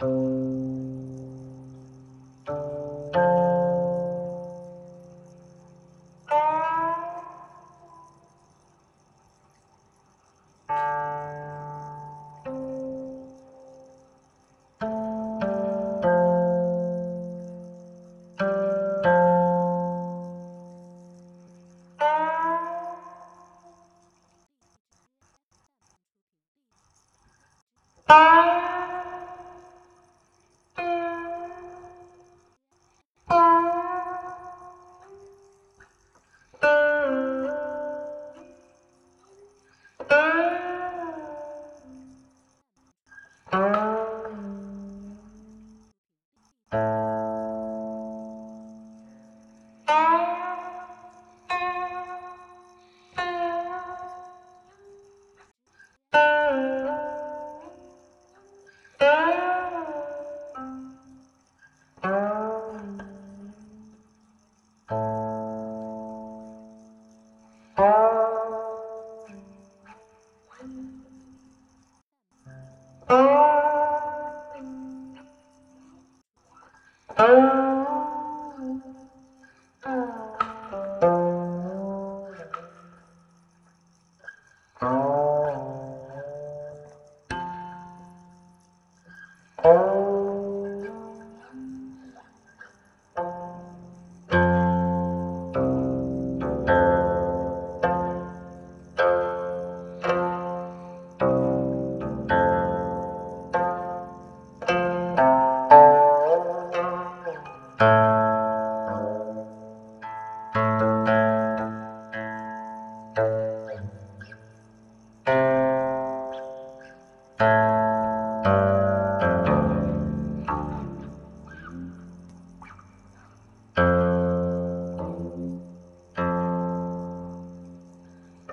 Música